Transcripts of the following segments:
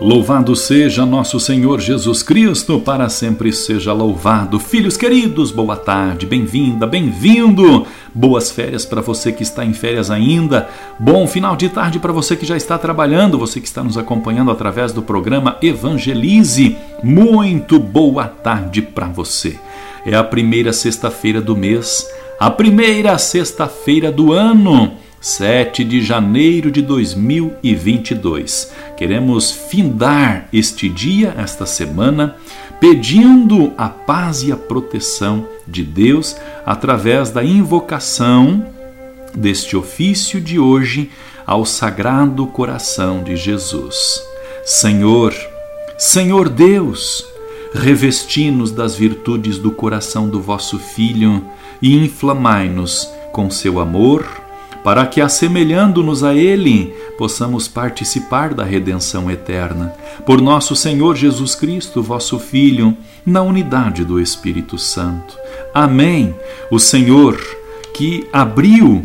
Louvado seja nosso Senhor Jesus Cristo, para sempre seja louvado. Filhos queridos, boa tarde, bem-vinda, bem-vindo. Boas férias para você que está em férias ainda. Bom final de tarde para você que já está trabalhando, você que está nos acompanhando através do programa Evangelize. Muito boa tarde para você. É a primeira sexta-feira do mês, a primeira sexta-feira do ano. 7 de janeiro de 2022. Queremos findar este dia, esta semana, pedindo a paz e a proteção de Deus através da invocação deste ofício de hoje ao Sagrado Coração de Jesus. Senhor, Senhor Deus, revesti-nos das virtudes do coração do vosso Filho e inflamai-nos com seu amor para que, assemelhando-nos a Ele, possamos participar da redenção eterna. Por nosso Senhor Jesus Cristo, vosso Filho, na unidade do Espírito Santo. Amém. O Senhor que abriu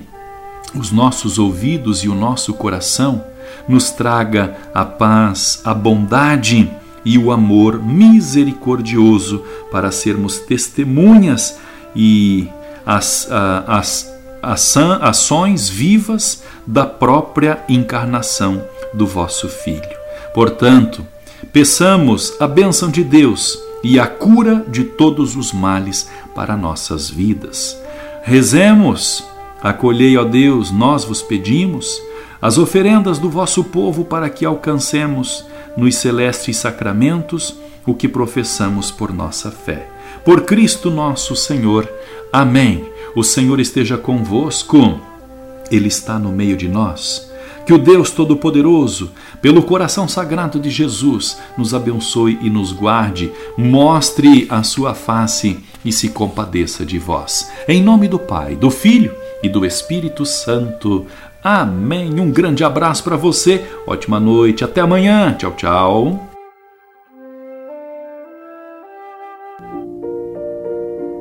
os nossos ouvidos e o nosso coração, nos traga a paz, a bondade e o amor misericordioso para sermos testemunhas e as, as ações vivas da própria encarnação do vosso Filho. Portanto, peçamos a bênção de Deus e a cura de todos os males para nossas vidas. Rezemos, acolhei, ó Deus, nós vos pedimos, as oferendas do vosso povo para que alcancemos nos celestes sacramentos o que professamos por nossa fé. Por Cristo nosso Senhor. Amém. O Senhor esteja convosco, Ele está no meio de nós. Que o Deus Todo-Poderoso, pelo coração sagrado de Jesus, nos abençoe e nos guarde, mostre a sua face e se compadeça de vós. Em nome do Pai, do Filho e do Espírito Santo. Amém. Um grande abraço para você, ótima noite, até amanhã. Tchau, tchau.